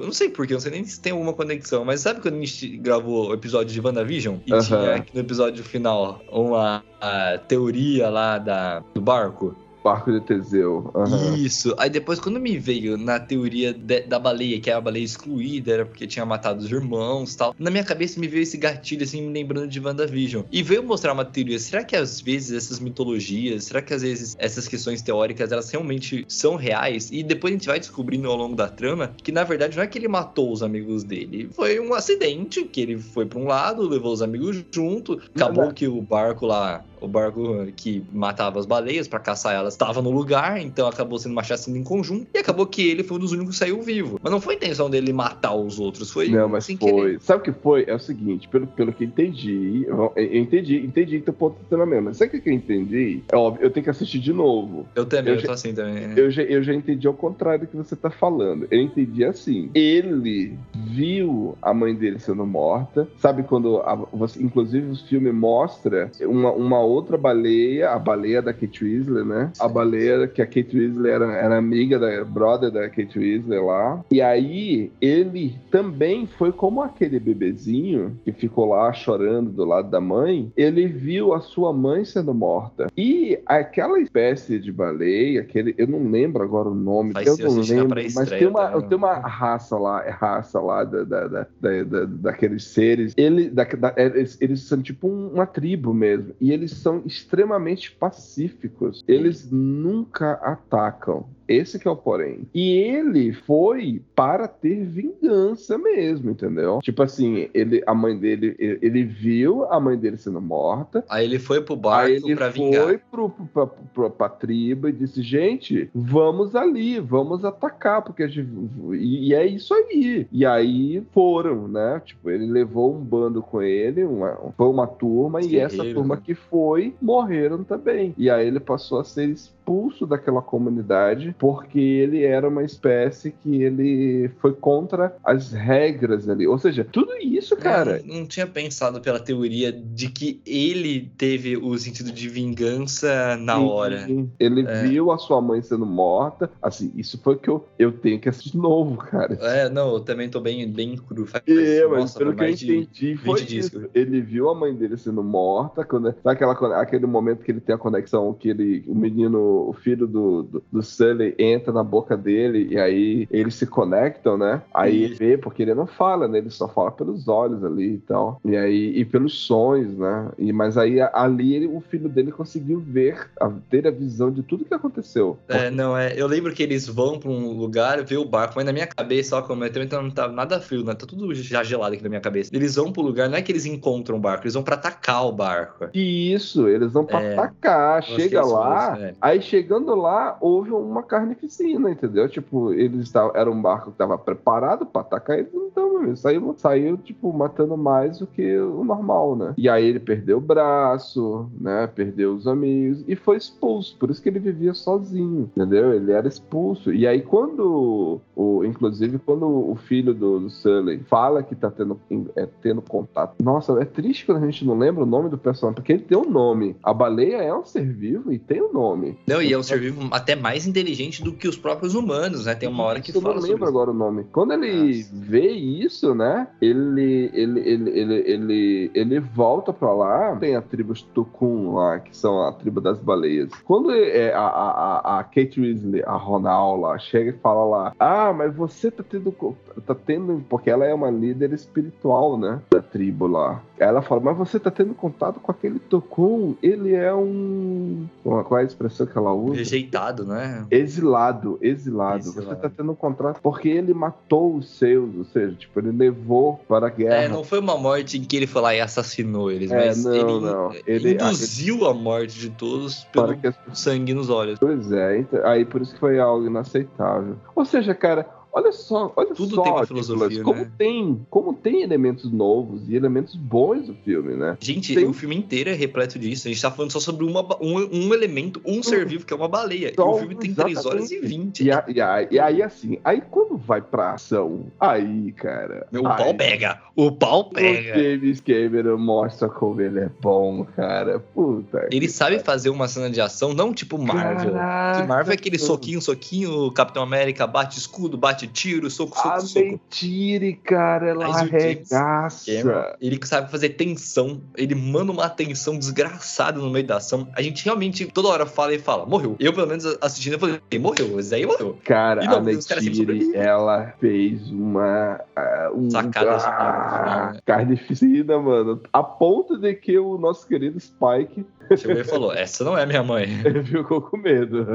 Speaker 2: Eu não sei porquê, não sei nem se tem alguma conexão, mas sabe quando a gente gravou o episódio de WandaVision? E
Speaker 1: Aham.
Speaker 2: tinha aqui no episódio final uma a teoria lá da, do barco?
Speaker 1: Barco de Teseu. aham.
Speaker 2: Isso. Aí depois, quando me veio na teoria de- da baleia, que era a baleia excluída, era porque tinha matado os irmãos e tal, na minha cabeça me veio esse gatilho, assim, me lembrando de WandaVision. E veio mostrar uma teoria. Será que às vezes essas mitologias, será que às vezes essas questões teóricas, elas realmente são reais? E depois a gente vai descobrindo ao longo da trama que, na verdade, não é que ele matou os amigos dele. Foi um acidente, que ele foi pra um lado, levou os amigos junto, acabou que o barco lá, o barco que matava as baleias pra caçar elas, estava no lugar, então acabou sendo uma chacina em conjunto, e acabou que ele foi um dos únicos que saiu vivo. Mas não foi a intenção dele matar os outros, foi
Speaker 1: Não, mas foi.
Speaker 2: querer.
Speaker 1: Sabe o que foi? É o seguinte, pelo, pelo que entendi, eu, eu entendi, entendi teu ponto de funcionamento. Mas sabe o que eu entendi? É óbvio, eu tenho que assistir de novo.
Speaker 2: Eu também,
Speaker 1: Eu
Speaker 2: eu,
Speaker 1: já-
Speaker 2: tô assim também. né?
Speaker 1: Eu já, eu já entendi ao contrário do que você tá falando. Eu entendi assim. Ele viu a mãe dele sendo morta. Sabe quando. a- você, inclusive, o filme mostra uma, uma outra baleia, a baleia da Kate Weasley, né? A baleia que a Kate Weasley era, era amiga da brother da Kate Weasley lá. E aí, ele também foi como aquele bebezinho que ficou lá chorando do lado da mãe. Ele viu a sua mãe sendo morta. E aquela espécie de baleia, aquele, eu não lembro agora o nome,
Speaker 2: Vai
Speaker 1: eu
Speaker 2: ser
Speaker 1: não lembro, mas tem uma,
Speaker 2: também.
Speaker 1: tem uma raça lá, é raça lá da, da, da, da- da- daqueles seres. Ele, da, da- eles, eles são tipo um- uma tribo mesmo. E eles são extremamente pacíficos. Eles nunca atacam. Esse que é o porém. E ele foi para ter vingança mesmo, entendeu? Tipo assim, ele, a mãe dele, ele, ele viu a mãe dele sendo morta.
Speaker 2: Aí ele foi pro barco
Speaker 1: ele
Speaker 2: pra
Speaker 1: foi
Speaker 2: vingar.
Speaker 1: pro, pra, pra, pra tribo e disse: gente, vamos ali, vamos atacar, porque a gente... e, e é isso aí. E aí foram, né? Tipo, ele levou um bando com ele, uma, foi uma turma, e essa turma
Speaker 2: né?
Speaker 1: que foi morreram também. E aí ele passou a ser expulso daquela comunidade porque ele era uma espécie que ele foi contra as regras ali. Ou seja, tudo isso, cara.
Speaker 2: Eu não tinha pensado pela teoria de que ele teve o sentido de vingança na
Speaker 1: Sim,
Speaker 2: hora.
Speaker 1: Ele
Speaker 2: É.
Speaker 1: viu a sua mãe sendo morta. Assim, isso foi que eu, eu tenho que assistir de novo, cara.
Speaker 2: É, não, eu também tô bem, bem cru. Faz,
Speaker 1: É, mas
Speaker 2: nossa,
Speaker 1: pelo que eu entendi, foi
Speaker 2: 20 dias que
Speaker 1: isso. Ele viu a mãe dele sendo morta, quando, sabe aquela, con- aquele momento que ele tem a conexão, que ele, o menino, o filho do, do, do Sully entra na boca dele e aí eles se conectam, né? Aí ele vê, porque ele não fala, né? Ele só fala pelos olhos ali e tal. E aí, e pelos sonhos, né? E, mas aí ali ele- o filho dele conseguiu ver, a- ter a visão de tudo que aconteceu.
Speaker 2: É, não, é. Eu lembro que eles vão pra um lugar ver o barco, mas na minha cabeça, ó, como eu também não tá nada frio, né? Tá tudo já gelado aqui na minha cabeça. Eles vão pro lugar, não é que eles encontram o barco, eles vão pra atacar o barco.
Speaker 1: Isso, eles vão pra
Speaker 2: É,
Speaker 1: atacar, chega
Speaker 2: isso
Speaker 1: lá,
Speaker 2: é.
Speaker 1: aí chegando lá, houve uma carnificina, entendeu? Tipo, eles estavam, era um barco que estava preparado pra atacar eles, então, amigo, saiu, saiu, tipo, matando mais do que o normal, né? E aí ele perdeu o braço, né? Perdeu os amigos e foi expulso, por isso que ele vivia sozinho, entendeu? Ele era expulso. E aí quando, o, inclusive, quando o filho do, do Sully fala que tá tendo, é, tendo contato, nossa, é triste quando a gente não lembra o nome do personagem, porque ele tem um nome. A baleia é um ser vivo e tem um nome.
Speaker 2: Não, e é um ser vivo até mais inteligente do que os próprios humanos, né? Tem uma hora que
Speaker 1: eu
Speaker 2: fala
Speaker 1: não
Speaker 2: sobre
Speaker 1: lembro agora o nome. Quando ele
Speaker 2: Nossa.
Speaker 1: vê isso, né? Ele, ele, ele, ele, ele, ele volta pra lá. Tem a tribo Tukun lá, que são a tribo das baleias. Quando é, a, a, a- Kate Weasley, a Ronald lá, chega e fala lá: Ah, mas você tá tendo. Tá tendo. Porque ela é uma líder espiritual, né? Da tribo lá. Ela fala: Mas você tá tendo contato com aquele Tukun? Ele é um. Qual é a expressão que ela usa?
Speaker 2: Rejeitado, né?
Speaker 1: Exilado, exilado, Você
Speaker 2: Exilado.
Speaker 1: tá tendo um contrato porque ele matou os seus, ou seja, tipo, ele levou para a guerra.
Speaker 2: É, não foi uma morte em que ele foi lá e assassinou eles,
Speaker 1: É,
Speaker 2: mas
Speaker 1: não,
Speaker 2: ele,
Speaker 1: não. Ele-
Speaker 2: induziu a morte de todos
Speaker 1: Para
Speaker 2: pelo
Speaker 1: que as
Speaker 2: sangue nos olhos.
Speaker 1: Pois é, então- aí por isso que foi algo inaceitável. Ou seja, cara, olha só, olha
Speaker 2: Tudo
Speaker 1: só,
Speaker 2: tem uma
Speaker 1: Nicolas,
Speaker 2: filosofia,
Speaker 1: como
Speaker 2: né?
Speaker 1: tem, como tem elementos novos e elementos bons do filme, né?
Speaker 2: Gente,
Speaker 1: Tem-
Speaker 2: o filme inteiro é repleto disso. A gente tá falando só sobre uma, um, um elemento, um ser vivo, que é uma baleia.
Speaker 1: Só
Speaker 2: e o filme tem 3 horas e
Speaker 1: exatamente.
Speaker 2: 20.
Speaker 1: E, a- e a- e aí assim, aí quando vai pra ação, aí, cara,
Speaker 2: Meu, o
Speaker 1: aí,
Speaker 2: pau pega. O pau
Speaker 1: O
Speaker 2: pega.
Speaker 1: James Cameron mostra como ele é bom, cara. Puta.
Speaker 2: Ele sabe fazer uma cena de ação, não tipo Marvel.
Speaker 1: Caraca,
Speaker 2: Que Marvel é aquele soquinho, soquinho, Capitão América bate escudo, bate tiro, soco, soco,
Speaker 1: A
Speaker 2: soco.
Speaker 1: mentira, cara, ela
Speaker 2: Mas
Speaker 1: arregaça.
Speaker 2: Ele sabe fazer tensão, ele manda uma tensão desgraçada no meio da ação. A gente realmente toda hora fala e fala, morreu. Eu, pelo menos, assistindo, eu falei, morreu, esse aí morreu.
Speaker 1: Cara,
Speaker 2: não,
Speaker 1: a
Speaker 2: sobrevivem.
Speaker 1: ela fez uma. ah, um,
Speaker 2: Sacada
Speaker 1: ah,
Speaker 2: genial, né?
Speaker 1: carnificina, mano. A ponto de que o nosso querido Spike
Speaker 2: Chegou e falou, essa não é minha mãe. *laughs*
Speaker 1: ficou com medo.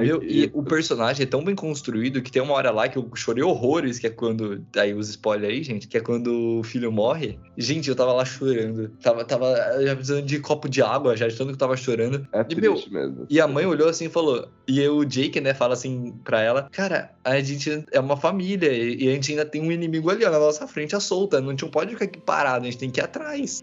Speaker 2: Meu, e o personagem é tão bem construído que tem uma hora lá que eu chorei horrores, que é quando. Aí os spoilers aí, gente, que é quando o filho morre. Gente, eu tava lá chorando. Tava, tava já precisando de copo de água, já de tanto que eu tava chorando.
Speaker 1: É
Speaker 2: E, meu,
Speaker 1: mesmo.
Speaker 2: E a mãe olhou assim e falou. E o Jake, né, fala assim pra ela: Cara, a gente é uma família e a gente ainda tem um inimigo ali, ó, na nossa frente, à solta. Não, a gente não pode ficar aqui parado, a gente tem que ir atrás.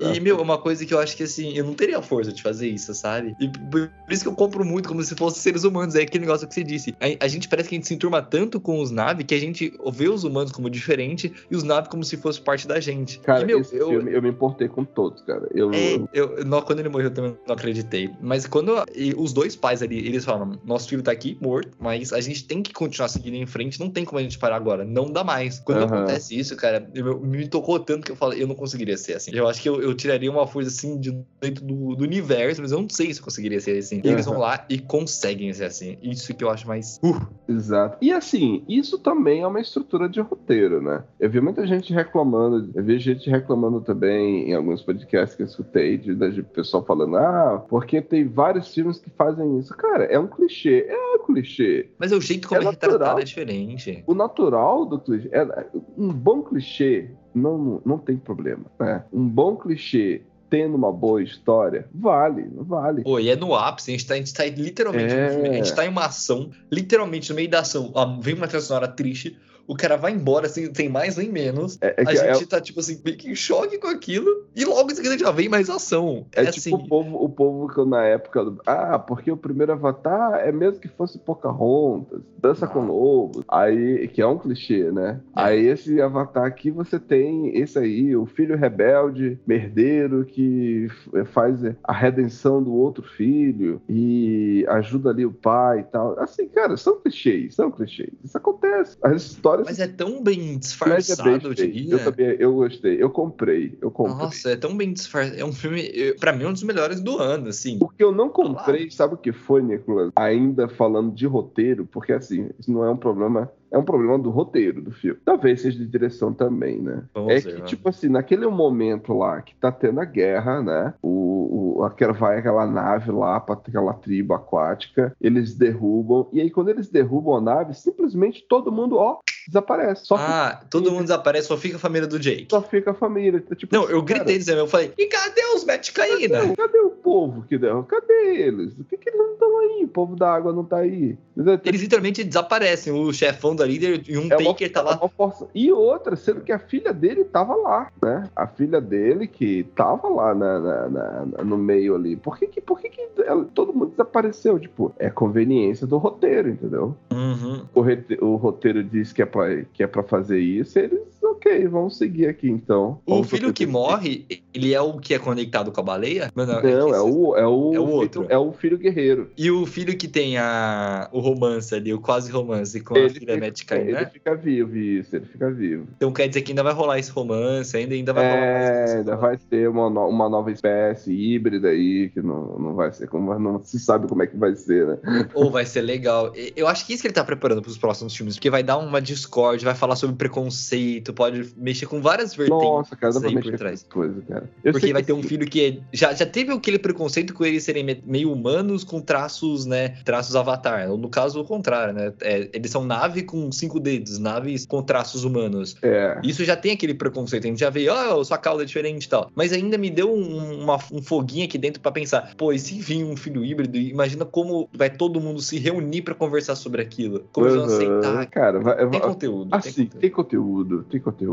Speaker 2: E, meu, uma coisa que eu acho que assim, eu não teria força de fazer isso, sabe? E por isso que eu compro muito como se fossem seres humanos. É aquele negócio que você disse. A, a gente parece que a gente se enturma tanto com os naves que a gente vê os humanos como diferente e os naves como se fosse parte da gente.
Speaker 1: Cara,
Speaker 2: e, meu, eu,
Speaker 1: filme eu me importei com todos, cara. Eu,
Speaker 2: é, eu, não, quando ele morreu eu também não acreditei. Mas quando os dois pais ali, eles falam: nosso filho tá aqui morto, mas a gente tem que continuar seguindo em frente, não tem como a gente parar agora, não dá mais. Quando
Speaker 1: Aham.
Speaker 2: acontece isso, cara, eu- me tocou tanto que eu falei: eu não conseguiria ser assim. Eu acho que eu, eu tiraria uma força assim de dentro do, do universo, mas eu não sei se eu conseguiria ser assim. E eles vão lá e conseguem ser assim. Isso que eu acho mais. Uh,
Speaker 1: Exato. E assim, isso também é uma estrutura de roteiro, né? Eu vi muita gente reclamando, eu vi gente reclamando também em alguns podcasts que eu escutei, de, de pessoal falando, ah, porque tem vários filmes que fazem isso. Cara, é um clichê, é um clichê.
Speaker 2: mas o jeito como
Speaker 1: É
Speaker 2: é, retratado é diferente.
Speaker 1: O natural do clichê, é, um bom clichê não, não tem problema, né? Um bom clichê tendo uma boa história, vale, vale.
Speaker 2: Pô, e é no ápice, a gente tá, a gente tá literalmente
Speaker 1: É.
Speaker 2: a gente tá em uma ação, literalmente no meio da ação, ó, vem uma trilha sonora triste, o cara vai embora sem, sem mais nem menos.
Speaker 1: É, é
Speaker 2: a
Speaker 1: que é-
Speaker 2: gente tá, tipo assim, meio que em choque com aquilo. E logo em seguida já vem mais ação.
Speaker 1: É,
Speaker 2: É,
Speaker 1: tipo
Speaker 2: assim.
Speaker 1: o povo, o povo que eu, na época. Ah, porque o primeiro Avatar é mesmo que fosse Pocahontas, Dança com
Speaker 2: Ah.
Speaker 1: Lobos, aí, que é um clichê, né?
Speaker 2: É.
Speaker 1: Aí esse Avatar aqui você tem esse aí, o filho rebelde, merdeiro, que faz a redenção do outro filho e ajuda ali o pai e tal. Assim, cara, são clichês, são clichês. Isso acontece. As histórias.
Speaker 2: Mas é tão bem
Speaker 1: mas é bem
Speaker 2: disfarçado, eu diria.
Speaker 1: Eu também, eu gostei, eu comprei, eu comprei.
Speaker 2: Nossa, é tão bem disfarçado. É um filme, pra mim, é um dos melhores do ano, assim.
Speaker 1: O que eu não comprei, sabe o que foi, Nicolas? Ainda falando de roteiro, porque assim, isso não é um problema. É um problema do roteiro do filme. Talvez seja de direção também, né?
Speaker 2: Vamos
Speaker 1: é
Speaker 2: ver,
Speaker 1: que,
Speaker 2: vamos.
Speaker 1: tipo assim, naquele momento lá que tá tendo a guerra, né? O, o, aquela, vai aquela nave lá pra aquela tribo aquática, eles derrubam, e aí quando eles derrubam a nave, simplesmente todo mundo, ó, desaparece. Só,
Speaker 2: Ah, todo mundo desaparece, só fica a família do Jake.
Speaker 1: só fica a família. Tipo,
Speaker 2: Não, eu
Speaker 1: cara,
Speaker 2: gritei dizendo, eu falei, e cadê os Metcaína?
Speaker 1: Cadê, cadê o povo que deu? Cadê eles? Por que, que eles não estão aí? O povo da água não tá aí.
Speaker 2: Eles literalmente desaparecem. O chefão da líder e um
Speaker 1: É
Speaker 2: Taker tá
Speaker 1: é
Speaker 2: lá.
Speaker 1: força- E outra, sendo que a filha dele tava lá, né? A filha dele que tava lá na, na- na- no meio ali. Por que, que, por que, que ela- todo mundo desapareceu? Tipo, é conveniência do roteiro, entendeu?
Speaker 2: Uhum.
Speaker 1: O, o roteiro diz que é, pra, que é pra fazer isso, eles, ok, vamos seguir aqui então.
Speaker 2: O
Speaker 1: Vamos
Speaker 2: filho que morre, ele é o que é conectado com a baleia? Não, não,
Speaker 1: Não,
Speaker 2: que
Speaker 1: é o, é o,
Speaker 2: é o
Speaker 1: filho-
Speaker 2: outro.
Speaker 1: é o filho guerreiro.
Speaker 2: E o filho que tem a... o romance ali, o quase romance com a filha
Speaker 1: fica, ele
Speaker 2: né?
Speaker 1: fica vivo, isso, ele fica vivo.
Speaker 2: Então quer dizer que ainda vai rolar esse romance, ainda, ainda vai
Speaker 1: É, ainda
Speaker 2: romance.
Speaker 1: vai ter uma, no- uma nova espécie híbrida aí, que não, não vai ser como. Não se sabe como é que vai ser, né?
Speaker 2: Ou vai ser legal. Eu acho que isso que ele tá preparando pros próximos filmes, porque vai dar uma discord, vai falar sobre preconceito, pode mexer com várias vertentes
Speaker 1: Nossa, cara, dá pra mexer
Speaker 2: por
Speaker 1: com
Speaker 2: trás.
Speaker 1: coisas, cara. Eu
Speaker 2: Porque vai ter um filho que é- já, já teve aquele preconceito com eles serem me- meio humanos com traços, né? Traços avatar. Ou no caso, o contrário, né? É, eles são nave com cinco dedos, naves com traços humanos.
Speaker 1: É.
Speaker 2: Isso já tem aquele preconceito. A gente já vê, ó, sua cauda é diferente e tal. Mas ainda me deu um, uma- um foguinho aqui dentro pra pensar, pô, e se vir um filho híbrido, imagina como vai todo mundo se reunir pra conversar sobre aquilo. Como eles vão aceitar.
Speaker 1: Cara, vai,
Speaker 2: Tem
Speaker 1: vai-
Speaker 2: conteúdo. tem
Speaker 1: assim,
Speaker 2: conteúdo.
Speaker 1: tem conteúdo, tem conteúdo.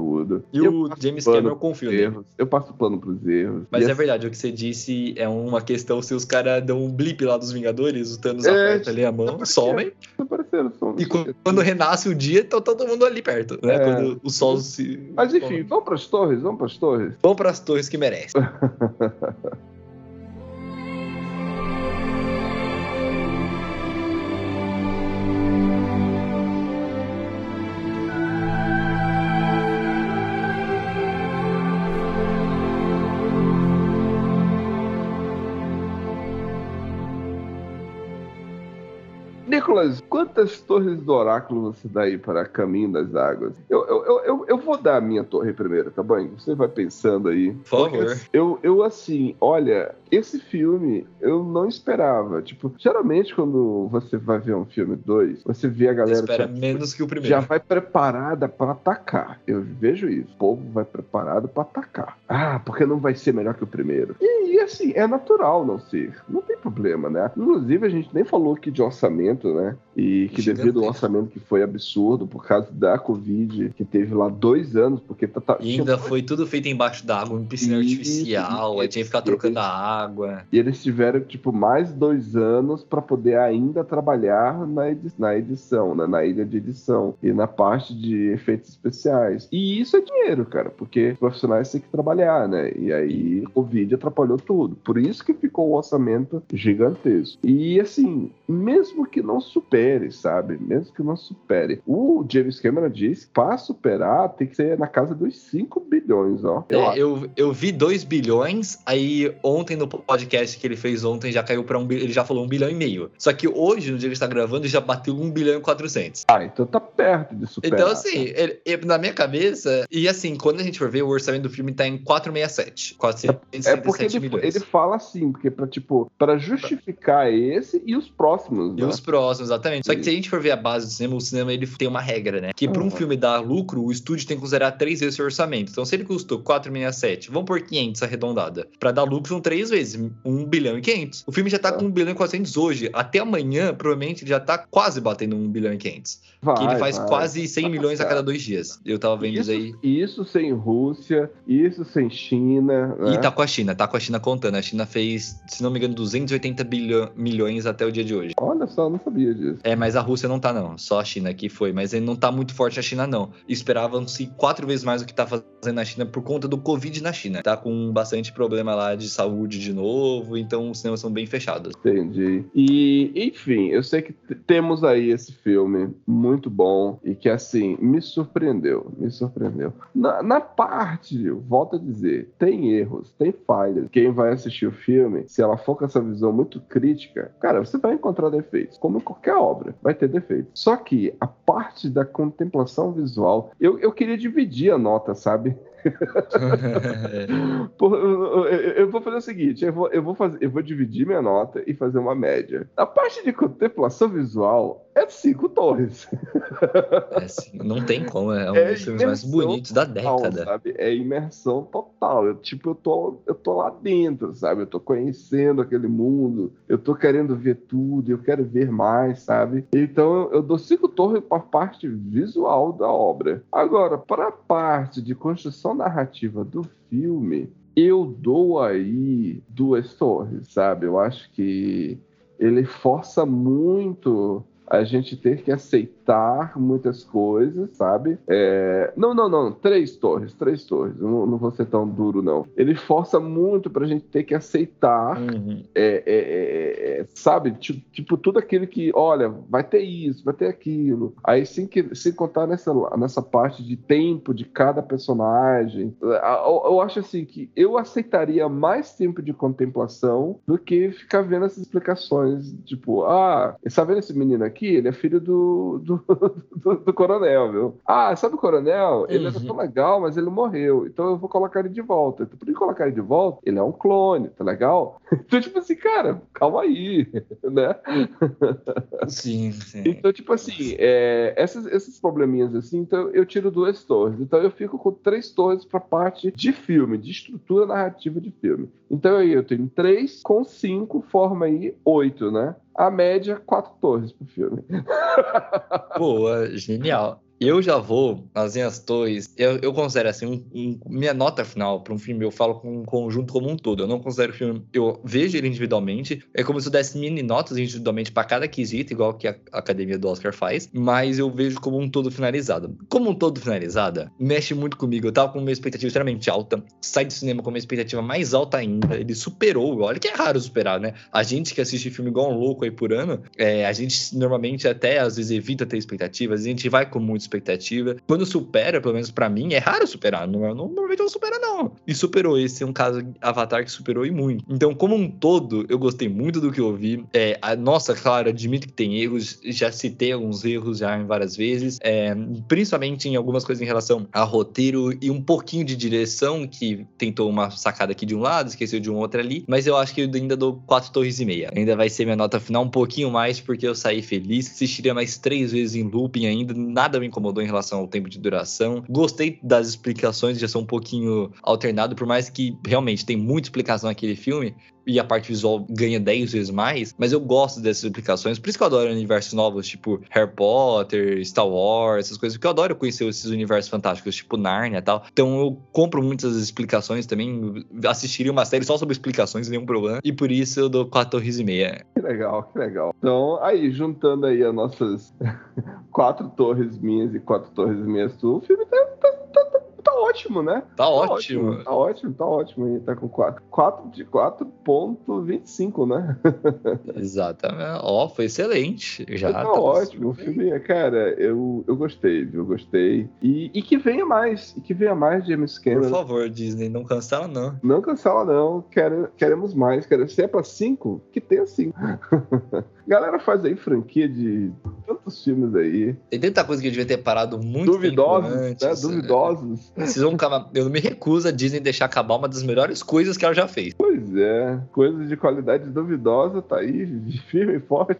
Speaker 2: E
Speaker 1: Eu
Speaker 2: o James Cameron confia nele.
Speaker 1: erros, Eu passo pano pros erros.
Speaker 2: Mas é
Speaker 1: assim,
Speaker 2: verdade, o que você disse é uma questão se os caras dão um blip lá dos Vingadores, o Thanos
Speaker 1: É,
Speaker 2: aperta ali a mão,
Speaker 1: apareceu.
Speaker 2: somem,
Speaker 1: tá parecendo som.
Speaker 2: e quando, quando renasce o dia, tá todo mundo ali perto, né?
Speaker 1: É.
Speaker 2: Quando o sol se...
Speaker 1: Mas enfim, vamos pras torres, vamos pras torres.
Speaker 2: Vamos pras torres que merecem. *laughs*
Speaker 1: quantas torres do oráculo você dá aí para Caminho das Águas? Eu, eu, eu, eu, vou dar a minha torre primeiro, tá bom? Você vai pensando aí.
Speaker 2: Por favor.
Speaker 1: Eu, eu, assim, olha, esse filme eu não esperava. Tipo, geralmente quando você vai ver um filme 2, você vê a
Speaker 2: Você
Speaker 1: galera
Speaker 2: espera
Speaker 1: já,
Speaker 2: menos que o primeiro.
Speaker 1: já vai preparada para atacar. Eu vejo isso. O povo vai preparado para atacar. Ah, porque não vai ser melhor que o primeiro. E, e, assim, é natural não ser. Não tem problema, né? Inclusive, a gente nem falou aqui de orçamento, né? E que devido ao orçamento que foi absurdo por causa da Covid, que teve lá dois anos, porque tá, tá-
Speaker 2: E
Speaker 1: tinha
Speaker 2: ainda foi tudo feito embaixo d'água, em piscina
Speaker 1: Isso,
Speaker 2: artificial, aí tinha que ficar trocando a água.
Speaker 1: E eles tiveram, tipo, mais dois anos para poder ainda trabalhar na, edi- na edição, né? na ilha de edição e na parte de efeitos especiais. E isso é dinheiro, cara, porque os profissionais têm que trabalhar, né? E aí o vídeo atrapalhou tudo. Por isso que ficou o orçamento gigantesco. E assim, mesmo que não supere, sabe? Mesmo que não supere. O James Cameron disse que para superar tem que ser na casa dos 5 bilhões, ó. Eu
Speaker 2: É, eu, eu vi 2 bilhões, aí ontem no podcast que ele fez ontem já caiu pra um bilhão, ele já falou um bilhão e meio. Só que hoje, no dia que ele está gravando, já bateu um bilhão e 400.
Speaker 1: Ah, então tá perto de superar.
Speaker 2: Então, assim, ele- ele- na minha cabeça, e assim, quando a gente for ver, o orçamento do filme tá em 467. 467
Speaker 1: É porque ele,
Speaker 2: milhões.
Speaker 1: ele fala assim, porque pra, tipo, pra justificar esse e os próximos,
Speaker 2: E
Speaker 1: né?
Speaker 2: os próximos, exatamente. Exatamente. Só que se a gente for ver a base do cinema, o cinema ele tem uma regra, né? Que pra um
Speaker 1: Uhum.
Speaker 2: filme dar lucro, o estúdio tem que considerar três vezes seu orçamento. Então, se ele custou 467, vamos por 500 arredondada. Pra dar lucro são três vezes, 1 bilhão e 500. O filme já tá com 1 bilhão e 400 hoje. Até amanhã, provavelmente, ele já tá quase batendo 1 bilhão e 500.
Speaker 1: Vai,
Speaker 2: que ele faz
Speaker 1: vai.
Speaker 2: quase 100
Speaker 1: Vai
Speaker 2: milhões a cada dois dias. Eu tava vendo isso,
Speaker 1: Isso,
Speaker 2: aí.
Speaker 1: isso sem Rússia, isso sem China.
Speaker 2: E
Speaker 1: né?
Speaker 2: tá com a China, tá com a China contando. A China fez, se não me engano, 280 bilhão, milhões até o dia de hoje.
Speaker 1: Olha só, eu não sabia disso.
Speaker 2: É, mas a Rússia não tá, não. Só a China que foi. Mas ele não tá muito forte a China, não. Esperavam-se quatro vezes mais do que tá fazendo na China por conta do Covid na China. Tá com bastante problema lá de saúde de novo, então os cinemas são bem fechados.
Speaker 1: Entendi. E, enfim, eu sei que temos aí esse filme muito bom e que, assim, me surpreendeu. Me surpreendeu. Na, na parte, volto a dizer, tem erros, tem falhas. Quem vai assistir o filme, se ela for com essa visão muito crítica, cara, você vai encontrar defeitos. Como em qualquer obra, vai ter defeitos. Só que a parte da contemplação visual, eu, eu queria dividir a nota, sabe? *laughs* Porra, eu, eu- vou fazer o seguinte: eu vou, eu, vou fazer, eu vou dividir minha nota e fazer uma média. A parte de contemplação visual é cinco torres.
Speaker 2: É assim, não tem como, é um
Speaker 1: É
Speaker 2: dos filmes mais bonitos da década.
Speaker 1: sabe? É imersão total. Eu, tipo, eu tô, eu tô lá dentro, sabe? Eu tô conhecendo aquele mundo, eu tô querendo ver tudo, eu quero ver mais, sabe? Então eu, eu dou cinco torres para a parte visual da obra. Agora, para a parte de construção narrativa do filme, eu dou aí duas torres, sabe? Eu acho que ele força muito a gente ter que aceitar muitas coisas, sabe? É, Não, não, não. Três torres, três torres. Não, não vou ser tão duro, não. Ele força muito pra gente ter que aceitar
Speaker 2: Uhum.
Speaker 1: é, é, é, é, sabe? Tipo, tipo, tudo aquilo que, olha, vai ter isso, vai ter aquilo. Aí, sem, que, sem contar nessa, nessa parte de tempo de cada personagem, eu, eu acho assim que eu aceitaria mais tempo de contemplação do que ficar vendo essas explicações. Tipo, ah, tá vendo esse menino aqui? Ele é filho do, do, *laughs* do, do coronel, viu? Ah, sabe o coronel? Ele era
Speaker 2: Uhum.
Speaker 1: tão legal, mas ele morreu. Então eu vou colocar ele de volta. Então, por que colocar ele de volta? Ele é um clone, tá legal? *laughs* Então, tipo assim, cara, calma aí, *laughs* né?
Speaker 2: Sim, sim.
Speaker 1: Então, tipo assim, é, essas- esses probleminhas assim, então eu tiro duas torres. Então eu fico com três torres pra parte de filme, de estrutura narrativa de filme. Então aí eu tenho três com cinco, forma aí oito, né? A média, quatro torres pro filme.
Speaker 2: Boa, genial. Eu já vou nas minhas torres. Eu, eu considero assim, um- um- minha nota final para um filme, eu falo com um conjunto como um todo. Eu não considero o filme. Eu vejo ele individualmente. É como se eu desse mini notas individualmente para cada quesito, igual que a academia do Oscar faz. Mas eu vejo como um todo finalizado. Como um todo finalizada, mexe muito comigo. Eu tava com uma expectativa extremamente alta. Sai do cinema com uma expectativa mais alta ainda. Ele superou. Olha que é raro superar, né? A gente que assiste filme igual um louco aí por ano, é, a gente normalmente até às vezes evita ter expectativas, a gente vai com muita expectativa. Quando supera, pelo menos pra mim, é raro superar. Normalmente não supera, não. E superou. Esse é um caso Avatar que superou e muito. Então, como um todo, eu gostei muito do que eu vi. É, a, nossa, claro, admito que tem erros. Já citei alguns erros já em várias vezes. É, principalmente em algumas coisas em relação a roteiro e um pouquinho de direção, que tentou uma sacada aqui de um lado, esqueceu de um outro ali. Mas eu acho que eu ainda dou 4 torres e meia. Ainda vai ser minha nota final um pouquinho mais, porque eu saí feliz. Assistiria mais três vezes em looping ainda. Nada me incomodou em relação ao tempo de duração. Gostei das explicações, já são um pouquinho alternado, por mais que realmente tem muita explicação naquele filme. E a parte visual ganha 10 vezes mais, mas eu gosto dessas explicações. Por isso que eu adoro universos novos, tipo Harry Potter, Star Wars, essas coisas. Porque eu adoro conhecer esses universos fantásticos, tipo Narnia e tal. Então eu compro muitas explicações também. Assistiria uma série só sobre explicações, nenhum problema. E por isso eu dou 4 torres e meia.
Speaker 1: Que legal, que legal. Então, aí, juntando aí as nossas *laughs* quatro torres minhas e quatro torres minhas tuas, o filme tá, tá, tá, tá- tá ótimo, né?
Speaker 2: Tá ótimo.
Speaker 1: Tá ótimo, tá ótimo. aí, Tá com 4, 4 de 4.25, né? *laughs*
Speaker 2: Exatamente. Ó, foi excelente. Já
Speaker 1: tá
Speaker 2: tá
Speaker 1: ótimo. O filme, cara, eu, eu gostei, viu? Eu gostei. E, e que venha mais. E que venha mais James
Speaker 2: Por
Speaker 1: Cameron.
Speaker 2: favor, Disney, não cancela, não.
Speaker 1: Não cancela, não. Quere- queremos mais. Quero, se é pra 5, que tenha 5. *laughs* Galera faz aí franquia de tantos filmes aí.
Speaker 2: Tem tanta coisa que eu devia ter parado muito
Speaker 1: duvidosos, né?
Speaker 2: antes.
Speaker 1: Duvidosos.
Speaker 2: Vocês vão acabar- Eu não me recuso a Disney deixar acabar uma das melhores coisas que ela já fez.
Speaker 1: Pois Pois é, coisas de qualidade duvidosa, tá aí, firme e forte.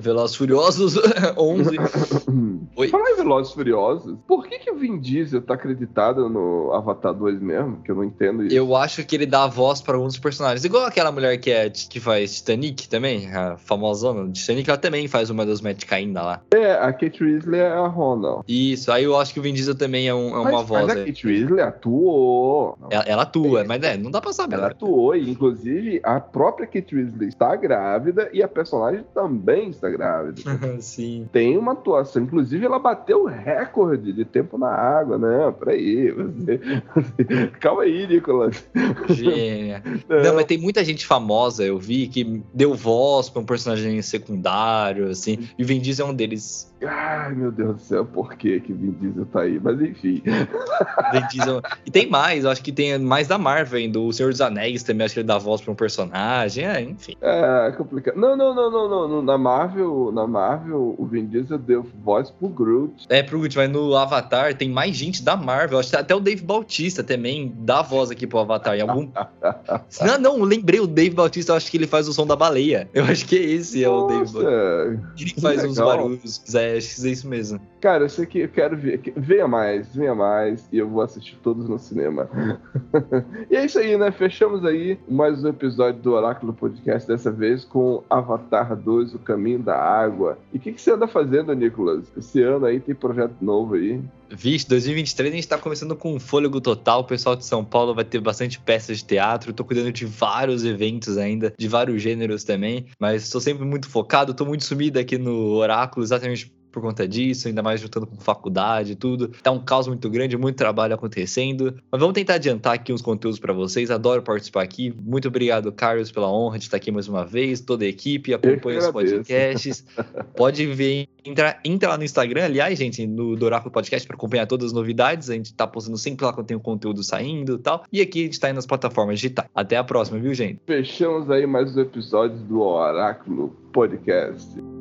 Speaker 2: Velozes Furiosos *laughs* 11. *coughs* Oi?
Speaker 1: Falar em Velozes Furiosos, por que que o Vin Diesel tá acreditado no Avatar 2 mesmo? Que eu não entendo isso.
Speaker 2: Eu acho que ele dá a voz pra alguns personagens. Igual aquela mulher que, é, que faz Titanic também, a famosona de Titanic, ela também faz uma das Matt ainda lá.
Speaker 1: É, a Kate Weasley é a Ronald.
Speaker 2: Isso, aí eu acho que o Vin Diesel também é, um- é uma
Speaker 1: mas,
Speaker 2: voz.
Speaker 1: Mas a
Speaker 2: é.
Speaker 1: Kate Weasley atuou.
Speaker 2: Ela, ela atua, mas é, não dá pra saber.
Speaker 1: Ela atuou, e inclusive a própria Kate Weasley está grávida e a personagem também está grávida. *laughs*
Speaker 2: Sim.
Speaker 1: Tem uma atuação, inclusive ela bateu o recorde de tempo na água, né? Peraí, você, *laughs* calma aí, Nicolas.
Speaker 2: Gênia. Não, mas tem muita gente famosa, eu vi, que deu voz pra um personagem secundário, assim. E o Vin Diesel é um deles.
Speaker 1: Ai, meu Deus do céu, por que que Vin Diesel tá aí? Mas enfim. *laughs*
Speaker 2: Vin Diesel- E tem mais, acho que tem mais da Marvel ainda. O Senhor dos Anéis também, acho que ele dá voz pra um personagem. É, enfim.
Speaker 1: É complicado. Não, não, não, não, não. Na Marvel, na Marvel, o Vin Diesel deu voz pro Groot.
Speaker 2: É, pro último, mas no Avatar tem mais gente da Marvel. Acho que até o Dave Bautista também dá voz aqui pro Avatar. Em algum. *laughs* não, não, lembrei o Dave Bautista, eu acho que ele faz o som da baleia. Eu acho que esse é o Dave Bautista.
Speaker 1: Nossa,
Speaker 2: Ele faz uns barulhos. É, acho que é isso mesmo.
Speaker 1: Cara, eu sei que eu quero ver. Venha mais, venha mais. E eu vou assistir todos no cinema. *laughs* e é isso aí, né? Fechamos aí mais um episódio do Oráculo Podcast, dessa vez com Avatar 2, O Caminho da Água. E o que, que você anda fazendo, Nicolas? Esse ano aí tem projeto novo aí.
Speaker 2: Vixe, 2023 a gente tá começando com um fôlego total. O pessoal de São Paulo vai ter bastante peças de teatro. Eu tô cuidando de vários eventos ainda, de vários gêneros também. Mas estou sempre muito focado, tô muito sumido aqui no Oráculo, exatamente por conta disso, ainda mais juntando com faculdade e tudo. Tá um caos muito grande, muito trabalho acontecendo. Mas vamos tentar adiantar aqui uns conteúdos para vocês. Adoro participar aqui. Muito obrigado, Carlos, pela honra de estar aqui mais uma vez. Toda a equipe acompanha os podcasts. Pode ver, entra, entra lá no Instagram, aliás, gente, no do Oráculo Podcast para acompanhar todas as novidades. A gente tá postando sempre lá quando tem o conteúdo saindo e tal. E aqui a gente tá aí nas plataformas digitais. Até a próxima, viu, gente?
Speaker 1: Fechamos aí mais um episódio do Oráculo Podcast.